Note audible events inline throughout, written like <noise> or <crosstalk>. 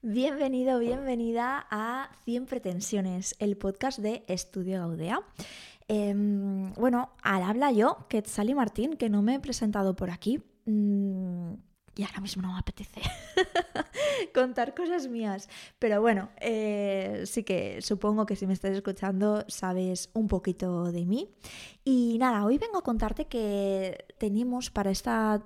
Bienvenido, bienvenida a 100 pretensiones, el podcast de Estudio Gaudea. Em, bueno, al habla yo, Quetzali Martín, que no me he presentado por aquí. Mm, y ahora mismo no me apetece <laughs> contar cosas mías. Pero bueno, eh, sí que supongo que si me estás escuchando sabes un poquito de mí. Y nada, hoy vengo a contarte que tenemos para esta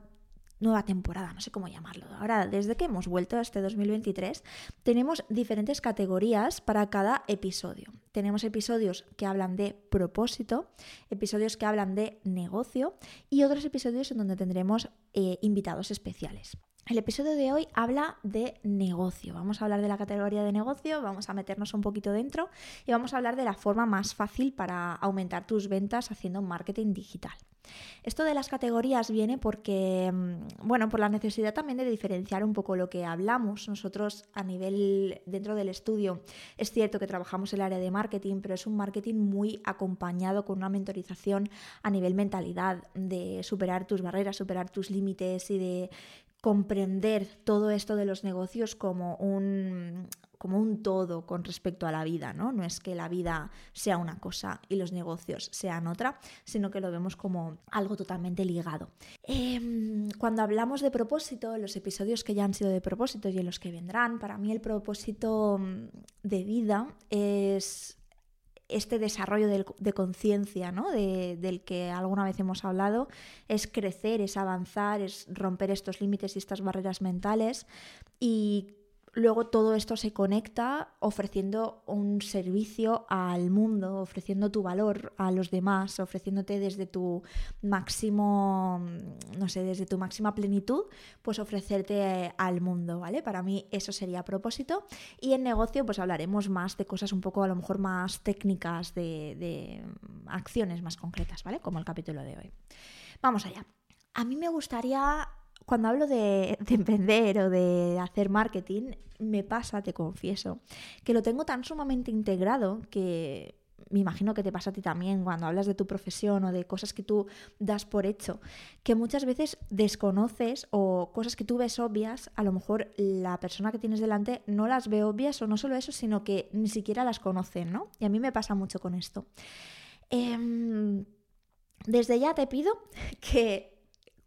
nueva temporada, no sé cómo llamarlo. Ahora, desde que hemos vuelto a este 2023, tenemos diferentes categorías para cada episodio. Tenemos episodios que hablan de propósito, episodios que hablan de negocio y otros episodios en donde tendremos eh, invitados especiales. El episodio de hoy habla de negocio. Vamos a hablar de la categoría de negocio, vamos a meternos un poquito dentro y vamos a hablar de la forma más fácil para aumentar tus ventas haciendo marketing digital. Esto de las categorías viene porque, mm, bueno, por la necesidad también de diferenciar un poco lo que hablamos. Nosotros a nivel dentro del estudio es cierto que trabajamos el área de marketing, pero es un marketing muy acompañado con una mentorización a nivel mentalidad, de superar tus barreras, superar tus límites y de comprender todo esto de los negocios como un, como un todo con respecto a la vida, ¿no? No es que la vida sea una cosa y los negocios sean otra, sino que lo vemos como algo totalmente ligado. Em, cuando hablamos de propósito, los episodios que ya han sido de propósito y en los que vendrán, para mí el propósito mm, de vida es este desarrollo de, conciencia, ¿no? del que alguna vez hemos hablado, es crecer, es avanzar, es romper estos límites y estas barreras mentales y luego todo esto se conecta ofreciendo un servicio al mundo, ofreciendo tu valor a los demás, ofreciéndote desde tu máximo, no sé, desde tu máxima plenitud, pues ofrecerte al mundo, ¿vale? Para mí eso sería propósito. Y en negocio, pues hablaremos más de cosas un poco a lo mejor más técnicas, de, de acciones más concretas, ¿vale? Como el capítulo de hoy. Vamos allá. A mí me gustaría cuando hablo de, emprender o de hacer marketing, me pasa, te confieso, que lo tengo tan sumamente integrado que me imagino que te pasa a ti también cuando hablas de tu profesión o de cosas que tú das por hecho, que muchas veces desconoces o cosas que tú ves obvias, a lo mejor la persona que tienes delante no las ve obvias o no solo eso, sino que ni siquiera las conoce, ¿no? Y a mí me pasa mucho con esto. Em, desde ya te pido <laughs> que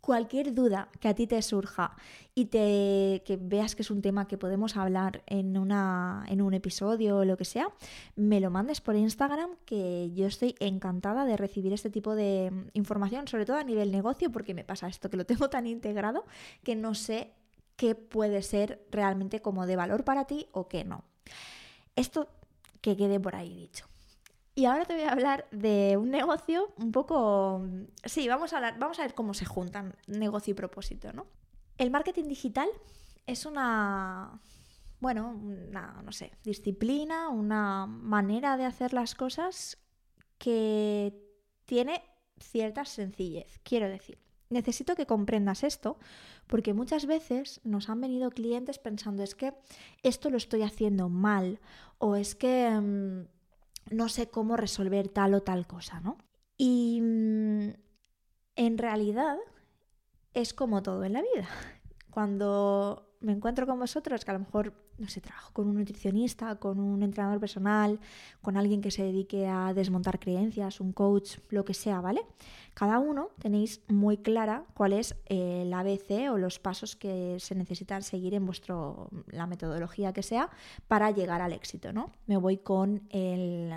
cualquier duda que a ti te surja y te, que veas que es un tema que podemos hablar en, una, en un episodio o lo que sea, me lo mandes por Instagram, que yo estoy encantada de recibir este tipo de información, sobre todo a nivel negocio, porque me pasa esto, que lo <laughs> tengo tan integrado que no sé qué puede ser realmente como de valor para ti o qué no. Esto que quede por ahí dicho. Y ahora te voy a hablar de un negocio un poco... Sí, vamos a, hablar, vamos a ver cómo se juntan negocio y propósito, ¿no? El marketing digital es una... Bueno, una, no sé, disciplina, una manera de hacer las cosas que tiene cierta sencillez. Quiero decir, necesito que comprendas esto porque muchas veces nos han venido clientes pensando es que esto lo estoy haciendo mal o es que... No sé cómo resolver tal o tal cosa, ¿no? Y mm, en realidad es como todo en la vida. <laughs> Cuando me encuentro con vosotros, que a lo mejor, no sé, trabajo con un nutricionista, con un entrenador personal, con alguien que se dedique a desmontar creencias, un coach, lo que sea, ¿vale? Cada uno tenéis muy clara cuál es el ABC o los pasos que se necesitan seguir en vuestro, la metodología que sea para llegar al éxito, ¿no? Me voy con el,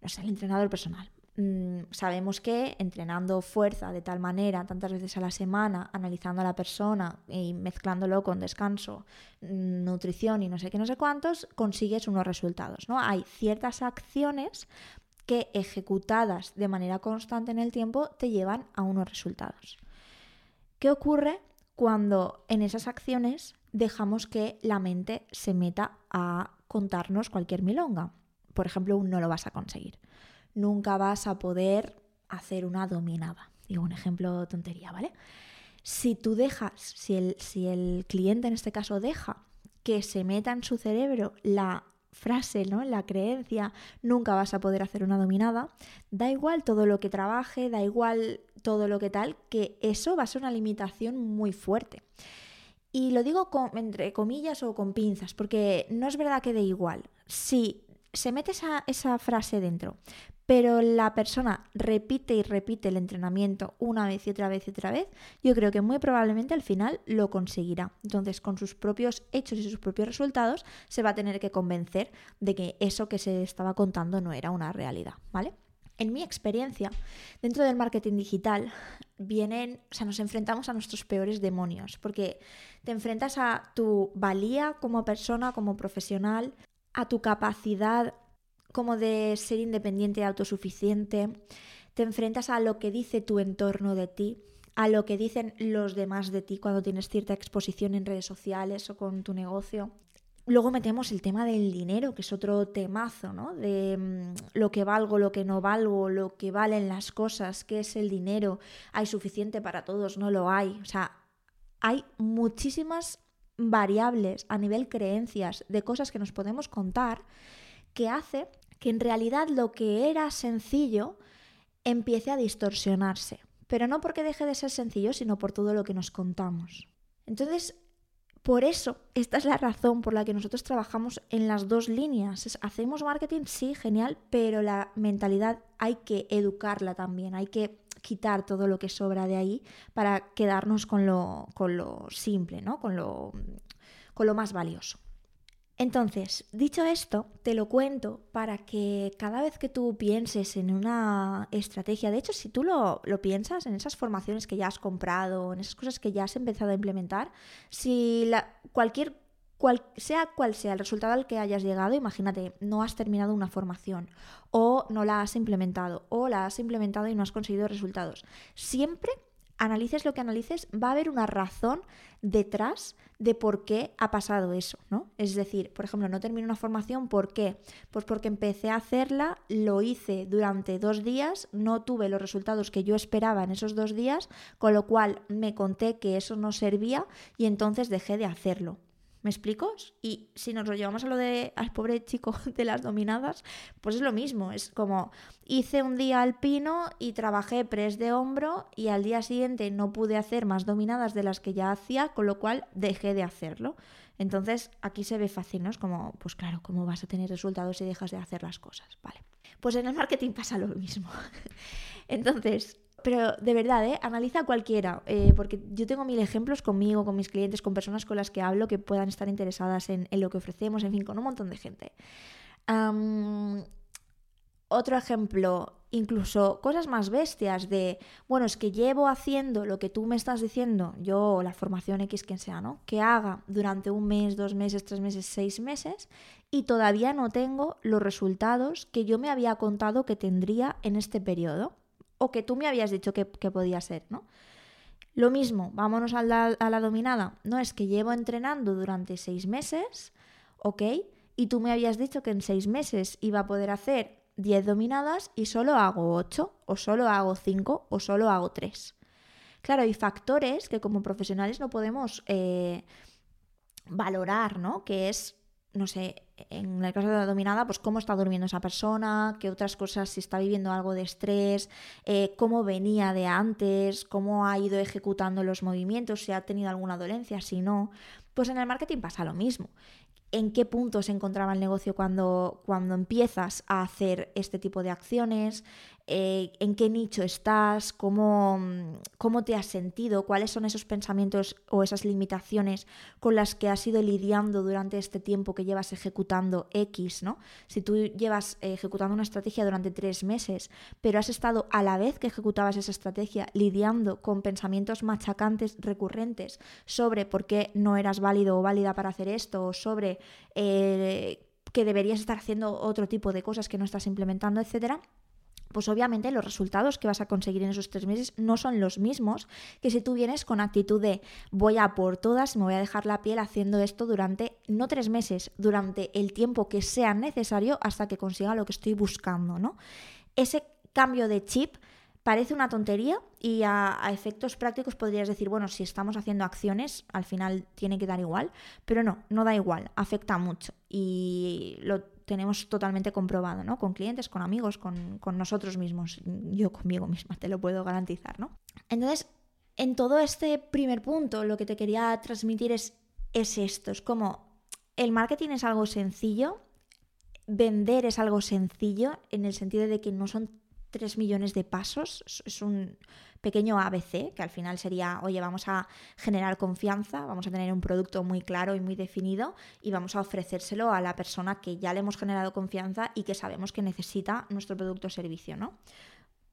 el entrenador personal. Mm, sabemos que entrenando fuerza de tal manera, tantas veces a la semana, analizando a la persona y mezclándolo con descanso, mm, nutrición y no sé qué, no sé cuántos, consigues unos resultados. ¿no? Hay ciertas acciones que ejecutadas de manera constante en el tiempo te llevan a unos resultados. ¿Qué ocurre cuando en esas acciones dejamos que la mente se meta a contarnos cualquier milonga? Por ejemplo, un no lo vas a conseguir nunca vas a poder hacer una dominada. Digo, un ejemplo tontería, ¿vale? Si tú dejas, si el, si el cliente en este caso deja que se meta en su cerebro la frase, ¿no? La creencia, nunca vas a poder hacer una dominada, da igual todo lo que trabaje, da igual todo lo que tal, que eso va a ser una limitación muy fuerte. Y lo digo con, entre comillas o con pinzas, porque no es verdad que dé igual. Si se mete esa, esa frase dentro, pero la persona repite y repite el entrenamiento una vez y otra vez y otra vez, yo creo que muy probablemente al final lo conseguirá. Entonces, con sus propios hechos y sus propios resultados, se va a tener que convencer de que eso que se estaba contando no era una realidad, ¿vale? En mi experiencia, dentro del marketing digital, vienen, o sea, nos enfrentamos a nuestros peores demonios, porque te enfrentas a tu valía como persona, como profesional, a tu capacidad como de ser independiente y autosuficiente, te enfrentas a lo que dice tu entorno de ti, a lo que dicen los demás de ti cuando tienes cierta exposición en redes sociales o con tu negocio. Luego metemos el tema del dinero, que es otro temazo, ¿no? De mm, lo que valgo, lo que no valgo, lo que valen las cosas, qué es el dinero, hay suficiente para todos, no lo hay. O sea, hay muchísimas variables a nivel creencias de cosas que nos podemos contar que hace que en realidad lo que era sencillo empiece a distorsionarse. Pero no porque deje de ser sencillo, sino por todo lo que nos contamos. Entonces, por eso, esta es la razón por la que nosotros trabajamos en las dos líneas. hacemos marketing, sí, genial, pero la mentalidad hay que educarla también, hay que quitar todo lo que sobra de ahí para quedarnos con lo, con lo simple, ¿no? con, lo, con lo más valioso. Entonces, dicho esto, te lo cuento para que cada vez que tú pienses en una estrategia, de hecho, si tú lo, piensas en esas formaciones que ya has comprado, en esas cosas que ya has empezado a implementar, si la, cualquier sea cual sea el resultado al que hayas llegado, imagínate, no has terminado una formación o no la has implementado o la has implementado y no has conseguido resultados. Siempre analices lo que analices, va a haber una razón detrás de por qué ha pasado eso, ¿no? Es decir, por ejemplo, no termino una formación, ¿por qué? Pues porque empecé a hacerla, lo hice durante dos días, no tuve los resultados que yo esperaba en esos dos días, con lo cual me conté que eso no servía y entonces dejé de hacerlo. ¿Me explico? Y si nos lo llevamos a lo de al pobre chico <laughs> de las dominadas, pues es lo mismo. Es como hice un día alpino y trabajé press de hombro y al día siguiente no pude hacer más dominadas de las que ya hacía, con lo cual dejé de hacerlo. Entonces aquí se ve fácil, ¿no? Es como, pues claro, ¿cómo vas a tener resultados si dejas de hacer las cosas? Vale. Pues en el marketing pasa lo mismo. <laughs> Entonces, pero de verdad, ¿eh? analiza cualquiera, eh, porque yo tengo mil ejemplos conmigo, con mis clientes, con personas con las que hablo que puedan estar interesadas en, lo que ofrecemos, en fin, con un montón de gente. otro ejemplo, incluso cosas más bestias de, bueno, es que llevo haciendo lo que tú me estás diciendo, yo la formación X quien sea, ¿no? Que haga durante un mes, dos meses, tres meses, seis meses y todavía no tengo los resultados que yo me había contado que tendría en este periodo o que tú me habías dicho que, podía ser, ¿no? Lo mismo, vámonos a la, dominada. No es que llevo entrenando durante seis meses, ¿ok? Y tú me habías dicho que en seis meses iba a poder hacer 10 dominadas y solo hago 8, o solo hago 5, o solo hago 3. Claro, hay factores que como profesionales no podemos eh, valorar, ¿no? Que es no sé, en el caso de la dominada, pues cómo está durmiendo esa persona, qué otras cosas, si está viviendo algo de estrés, eh, cómo venía de antes, cómo ha ido ejecutando los movimientos, si ha tenido alguna dolencia, si no. Pues en el marketing pasa lo mismo. En qué punto se encontraba el negocio cuando, cuando empiezas a hacer este tipo de acciones, eh, en qué nicho estás, cómo, cómo te has sentido, cuáles son esos pensamientos o esas limitaciones con las que has ido lidiando durante este tiempo que llevas ejecutando X, ¿no? Si tú llevas ejecutando una estrategia durante tres meses, pero has estado a la vez que ejecutabas esa estrategia lidiando con pensamientos machacantes recurrentes sobre por qué no eras válido o válida para hacer esto, o sobre eh, que deberías estar haciendo otro tipo de cosas que no estás implementando, etcétera, pues obviamente los resultados que vas a conseguir en esos tres meses no son los mismos que si tú vienes con actitud de voy a por todas, me voy a dejar la piel haciendo esto durante no tres meses, durante el tiempo que sea necesario hasta que consiga lo que estoy buscando, ¿no? Ese cambio de chip parece una tontería y a, efectos prácticos podrías decir, bueno, si estamos haciendo acciones, al final tiene que dar igual, pero no, no da igual, afecta mucho y lo tenemos totalmente comprobado, ¿no? Con clientes, con amigos, con, nosotros mismos. Yo conmigo misma te lo puedo garantizar, ¿no? Entonces, En todo este primer punto, lo que te quería transmitir es, es esto, es como el marketing es algo sencillo, vender es algo sencillo en el sentido de que no son 3 millones de pasos, es un pequeño ABC, que al final sería, oye, vamos a generar confianza, vamos a tener un producto muy claro y muy definido y vamos a ofrecérselo a la persona que ya le hemos generado confianza y que sabemos que necesita nuestro producto o servicio, ¿no?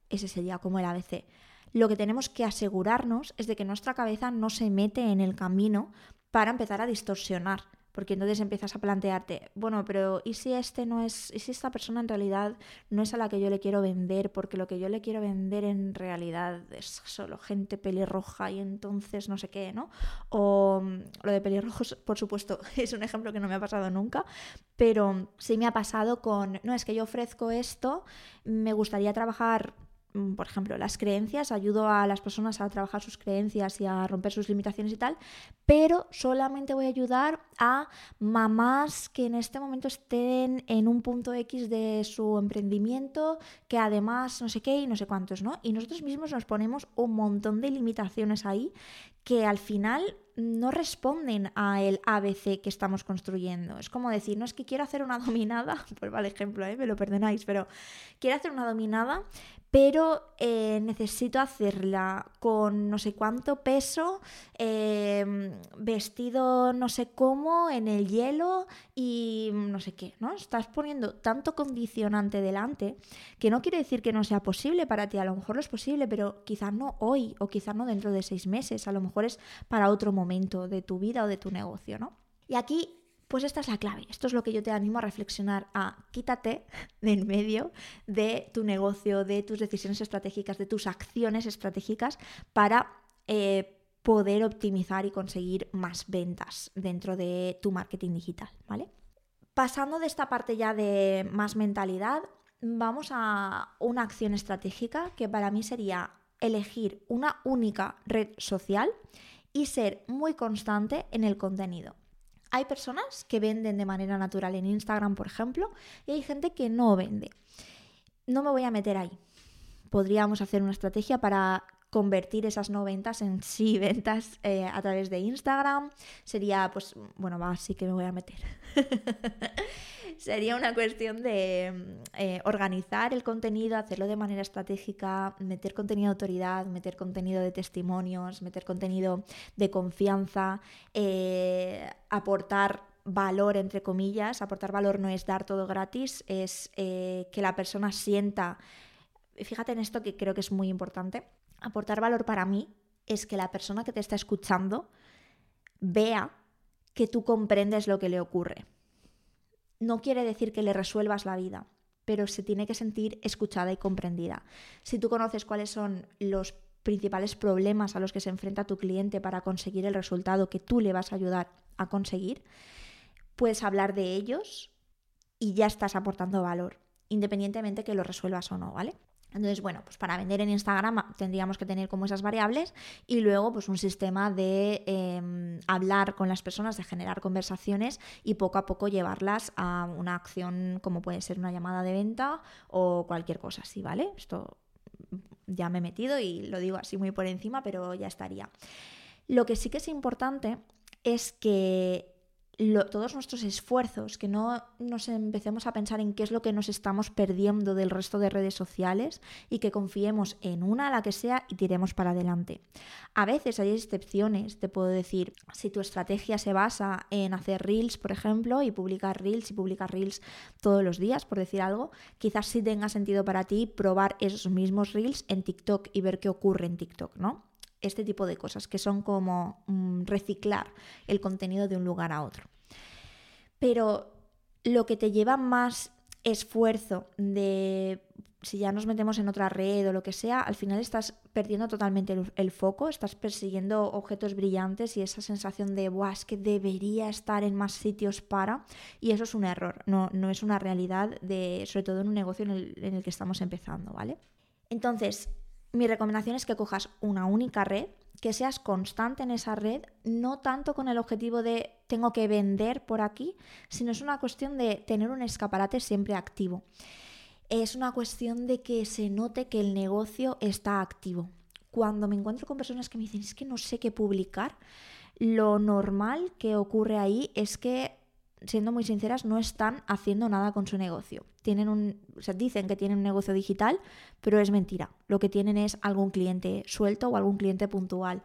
Ese sería como el ABC. Lo que tenemos que asegurarnos es de que nuestra cabeza no se mete en el camino para empezar a distorsionar porque entonces empiezas a plantearte, bueno, pero ¿y si este no es, y si esta persona en realidad no es a la que yo le quiero vender? Porque lo que yo le quiero vender en realidad es solo gente pelirroja y entonces no sé qué, ¿no? O mm, lo de pelirrojos, por supuesto, <laughs> es un ejemplo que no me ha pasado nunca, pero sí me ha pasado con, no, es que yo ofrezco esto, me gustaría trabajar por ejemplo, las creencias, ayudo a las personas a trabajar sus creencias y a romper sus limitaciones y tal, pero solamente voy a ayudar a mamás que en este momento estén en un punto X de su emprendimiento, que además no sé qué y no sé cuántos, ¿no? Y nosotros mismos nos ponemos un montón de limitaciones ahí que al final no responden a el ABC que estamos construyendo. Es como decir, no es que quiero hacer una dominada, <laughs> pues vale ejemplo, ¿eh? me lo perdonáis, pero quiero hacer una dominada, pero eh, necesito hacerla con no sé cuánto peso, em, vestido no sé cómo, en el hielo y no sé qué, ¿no? Estás poniendo tanto condicionante delante que no quiere decir que no sea posible para ti, a lo mejor lo es posible, pero quizás no hoy o quizás no dentro de seis meses, a lo mejor es para otro momento de tu vida o de tu negocio, ¿no? Y aquí pues esta es la clave. Esto es lo que yo te animo a reflexionar, a quítate <laughs> de en medio de tu negocio, de tus decisiones estratégicas, de tus acciones estratégicas para eh, poder optimizar y conseguir más ventas dentro de tu marketing digital, ¿vale? Pasando de esta parte ya de más mentalidad, vamos a una acción estratégica que para mí sería elegir una única red social y ser muy constante en el contenido. Hay personas que venden de manera natural en Instagram, por ejemplo, y hay gente que no vende. No me voy a meter ahí. Podríamos hacer una estrategia para convertir esas no ventas en sí <laughs> ventas eh, a través de Instagram. Sería, pues, bueno, va, sí que me voy a meter. <laughs> Sería una cuestión de eh, organizar el contenido, hacerlo de manera estratégica, meter contenido de autoridad, meter contenido de testimonios, meter contenido de confianza, eh, aportar valor, entre comillas. Aportar valor no es dar todo gratis, es eh, que la persona sienta, fíjate en esto que creo que es muy importante, aportar valor para mí es que la persona que te está escuchando vea que tú comprendes lo que le ocurre no quiere decir que le resuelvas la vida, pero se tiene que sentir escuchada y comprendida. Si tú conoces cuáles son los principales problemas a los que se enfrenta tu cliente para conseguir el resultado que tú le vas a ayudar a conseguir, puedes hablar de ellos y ya estás aportando valor, independientemente que lo resuelvas o no, ¿vale? Entonces, bueno, pues para vender en Instagram tendríamos que tener como esas variables y luego pues un sistema de em, hablar con las personas, de generar conversaciones y poco a poco llevarlas a una acción como puede ser una llamada de venta o cualquier cosa así, ¿vale? Esto ya me he metido y lo digo así muy por encima, pero ya estaría. Lo que sí que es importante es que todos nuestros esfuerzos, que no nos empecemos a pensar en qué es lo que nos estamos perdiendo del resto de redes sociales y que confiemos en una la que sea y tiremos para adelante. A veces hay excepciones, te puedo decir, si tu estrategia se basa en hacer reels, por ejemplo, y publicar reels y publicar reels todos los días, por decir algo, quizás sí tenga sentido para ti probar esos mismos reels en TikTok y ver qué ocurre en TikTok, ¿no? Este tipo de cosas, que son como mm, reciclar el contenido de un lugar a otro. Pero lo que te lleva más esfuerzo de si ya nos metemos en otra red o lo que sea, al final estás perdiendo totalmente el, foco, estás persiguiendo objetos brillantes y esa sensación de, Buah, es que debería estar en más sitios para, y eso es un error, no, no es una realidad, de, sobre todo en un negocio en el, en el que estamos empezando, ¿vale? Entonces, mi recomendación es que cojas una única red, que seas constante en esa red, no tanto con el objetivo de tengo que vender por aquí, sino es una cuestión de tener un escaparate siempre activo. Es una cuestión de que se note que el negocio está activo. cuando me encuentro con personas que me dicen, es que no sé qué publicar, lo normal que ocurre ahí es que, siendo muy sinceras, no están haciendo nada con su negocio. Tienen un, o sea, dicen que tienen un negocio digital, pero es mentira. Lo que tienen es algún cliente suelto o algún cliente puntual,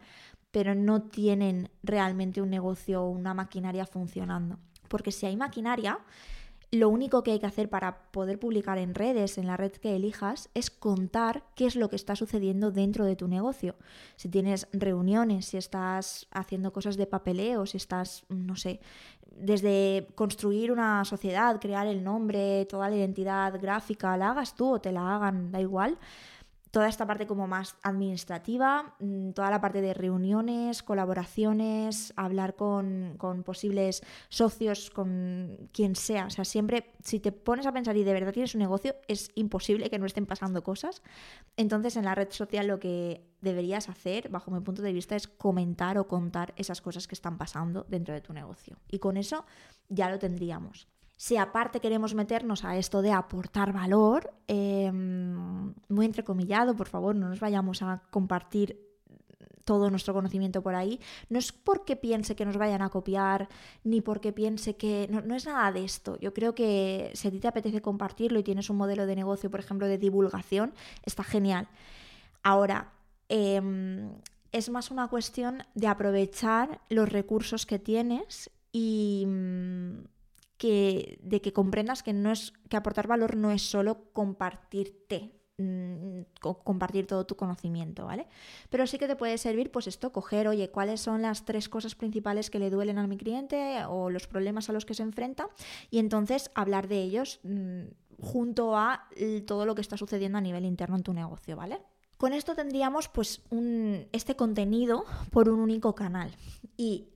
pero no tienen realmente un negocio o una maquinaria funcionando. Porque si hay maquinaria, lo único que hay que hacer para poder publicar en redes, en la red que elijas, es contar qué es lo que está sucediendo dentro de tu negocio. Si tienes reuniones, si estás haciendo cosas de papeleo, si estás, no sé, desde construir una sociedad, crear el nombre, toda la identidad gráfica, la hagas tú o te la hagan, da igual toda esta parte como más administrativa, mm, toda la parte de reuniones, colaboraciones, hablar con, posibles socios, con quien sea. O sea, siempre, si te pones a pensar y de verdad tienes un negocio, es imposible que no estén pasando cosas. Entonces, en la red social lo que deberías hacer, bajo mi punto de vista, es comentar o contar esas cosas que están pasando dentro de tu negocio. Y con eso ya lo tendríamos. Si aparte queremos meternos a esto de aportar valor, em, muy entrecomillado, por favor, no nos vayamos a compartir todo nuestro conocimiento por ahí, no es porque piense que nos vayan a copiar, ni porque piense que... No, es nada de esto. Yo creo que si a ti te apetece compartirlo y tienes un modelo de negocio, por ejemplo, de divulgación, está genial. Ahora, em, es más una cuestión de aprovechar los recursos que tienes y que, de que comprendas que, no es, que aportar valor no es solo compartirte, mm, compartir todo tu conocimiento, ¿vale? Pero sí que te puede servir, pues esto, coger, oye, cuáles son las tres cosas principales que le duelen a mi cliente o los problemas a los que se enfrenta y entonces hablar de ellos mm, junto a todo lo que está sucediendo a nivel interno en tu negocio, ¿vale? Con esto tendríamos pues un, este contenido por un único canal y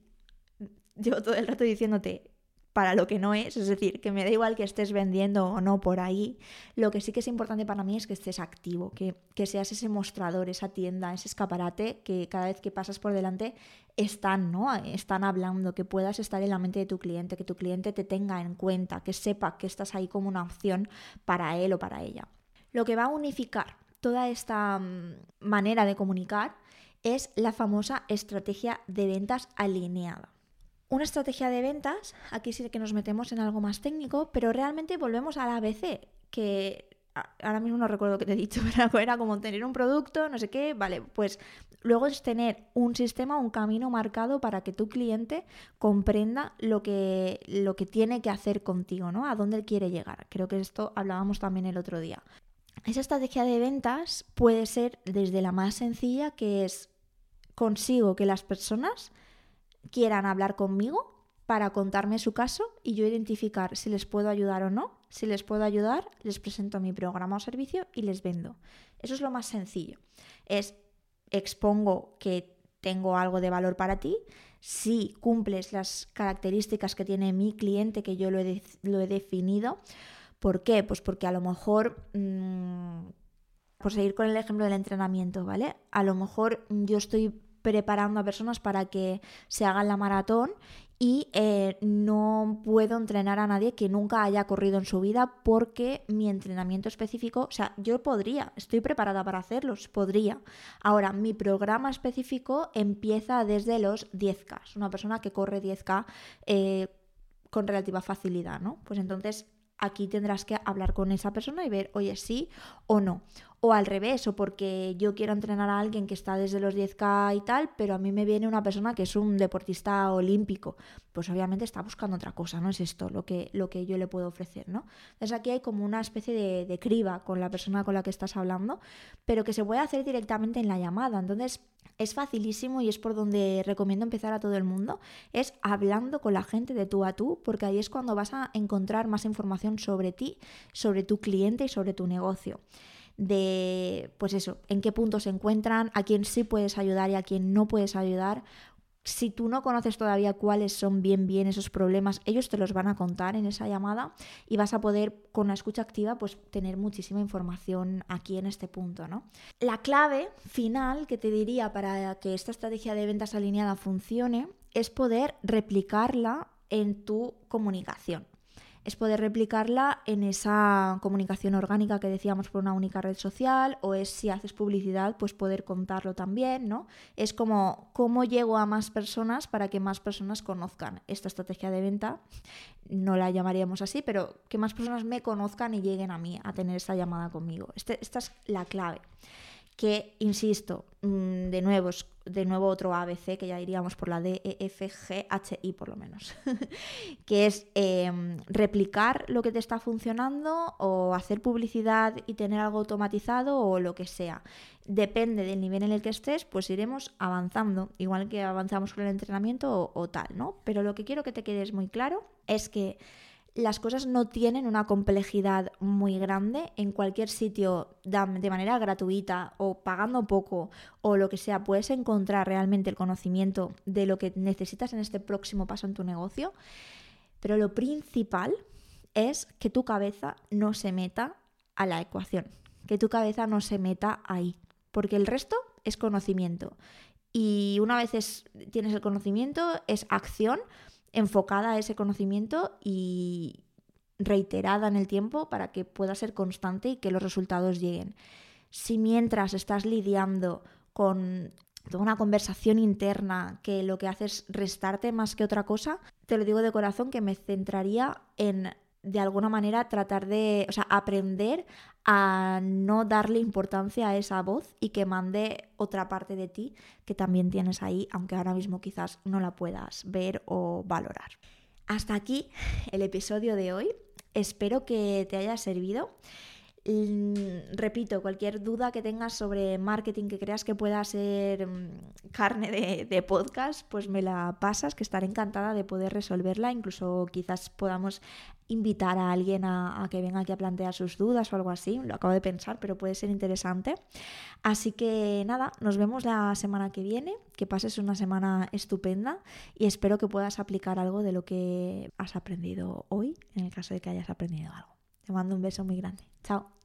llevo todo el rato diciéndote, para lo que no es, es decir, que me da igual que estés vendiendo o no por ahí, lo que sí que es importante para mí es que estés activo, que, que seas ese mostrador, esa tienda, ese escaparate que cada vez que pasas por delante están, ¿no? Están hablando, que puedas estar en la mente de tu cliente, que tu cliente te tenga en cuenta, que sepa que estás ahí como una opción para él o para ella. Lo que va a unificar toda esta mm, manera de comunicar es la famosa estrategia de ventas alineada. Una estrategia de ventas, aquí sí que nos metemos en algo más técnico, pero realmente volvemos a la ABC, que ahora mismo no recuerdo qué te he dicho, <laughs> pero era como tener un producto, no sé qué, vale, pues luego es tener un sistema, un camino marcado para que tu cliente comprenda lo que, lo que tiene que hacer contigo, ¿no? A dónde quiere llegar. Creo que esto hablábamos también el otro día. Esa estrategia de ventas puede ser desde la más sencilla, que es consigo que las personas quieran hablar conmigo para contarme su caso y yo identificar si les puedo ayudar o no. Si les puedo ayudar, les presento mi programa o servicio y les vendo. Eso es lo más sencillo. Es expongo que tengo algo de valor para ti. Si cumples las características que tiene mi cliente, que yo lo he, definido. ¿Por qué? Pues porque a lo mejor, mm, por seguir con el ejemplo del entrenamiento, ¿vale? A lo mejor yo estoy preparando a personas para que se hagan la maratón y eh, no puedo entrenar a nadie que nunca haya corrido en su vida porque mi entrenamiento específico, o sea, yo podría, estoy preparada para hacerlos, podría. Ahora, mi programa específico empieza desde los 10K, una persona que corre 10K eh, con relativa facilidad, ¿no? Pues entonces aquí tendrás que hablar con esa persona y ver, oye, sí o no. O al revés, o porque yo quiero entrenar a alguien que está desde los 10K y tal, pero a mí me viene una persona que es un deportista olímpico. Pues obviamente está buscando otra cosa, no es esto lo que, lo que yo le puedo ofrecer, ¿no? Entonces aquí hay como una especie de, de criba con la persona con la que estás hablando, pero que se puede hacer directamente en la llamada. Entonces es facilísimo y es por donde recomiendo empezar a todo el mundo, es hablando con la gente de tú a tú, porque ahí es cuando vas a encontrar más información sobre ti, sobre tu cliente y sobre tu negocio de, pues eso, en qué punto se encuentran, a quién sí puedes ayudar y a quién no puedes ayudar. Si tú no conoces todavía cuáles son bien bien esos problemas, ellos te los van a contar en esa llamada y vas a poder con la escucha activa pues tener muchísima información aquí en este punto, ¿no? La clave final que te diría para que esta estrategia de ventas alineada funcione es poder replicarla en tu comunicación. Es poder replicarla en esa comunicación orgánica que decíamos por una única red social, o es si haces publicidad, pues poder contarlo también, ¿no? Es como cómo llego a más personas para que más personas conozcan esta estrategia de venta. No la llamaríamos así, pero que más personas me conozcan y lleguen a mí a tener esta llamada conmigo. Este, esta es la clave que, insisto, mm, de nuevo, de nuevo otro ABC, que ya diríamos por la D, E, F, G, H, I por lo menos, <laughs> que es em, replicar lo que te está funcionando o hacer publicidad y tener algo automatizado o lo que sea. Depende del nivel en el que estés, pues iremos avanzando, igual que avanzamos con el entrenamiento o, o tal, ¿no? Pero lo que quiero que te quedes muy claro es que las cosas no tienen una complejidad muy grande. En cualquier sitio de manera gratuita o pagando poco o lo que sea, puedes encontrar realmente el conocimiento de lo que necesitas en este próximo paso en tu negocio. Pero lo principal es que tu cabeza no se meta a la ecuación, que tu cabeza no se meta ahí, porque el resto es conocimiento. Y una vez tienes el conocimiento, es acción enfocada a ese conocimiento y reiterada en el tiempo para que pueda ser constante y que los resultados lleguen. Si mientras estás lidiando con toda una conversación interna que lo que hace es restarte más que otra cosa, te lo digo de corazón que me centraría en de alguna manera tratar de, o sea, aprender a no darle importancia a esa voz y que mande otra parte de ti que también tienes ahí, aunque ahora mismo quizás no la puedas ver o valorar. Hasta aquí el episodio de hoy. Espero que te haya servido. Mm, repito, cualquier duda que tengas sobre marketing que creas que pueda ser mm, carne de, podcast, pues me la pasas, que estaré encantada de poder resolverla. Incluso quizás podamos invitar a alguien a, que venga aquí a plantear sus dudas o algo así. Lo acabo de pensar, pero puede ser interesante. Así que nada, nos vemos la semana que viene. Que pases una semana estupenda y espero que puedas aplicar algo de lo que has aprendido hoy, en el caso de que hayas aprendido algo. Te mando un beso muy grande. Chao.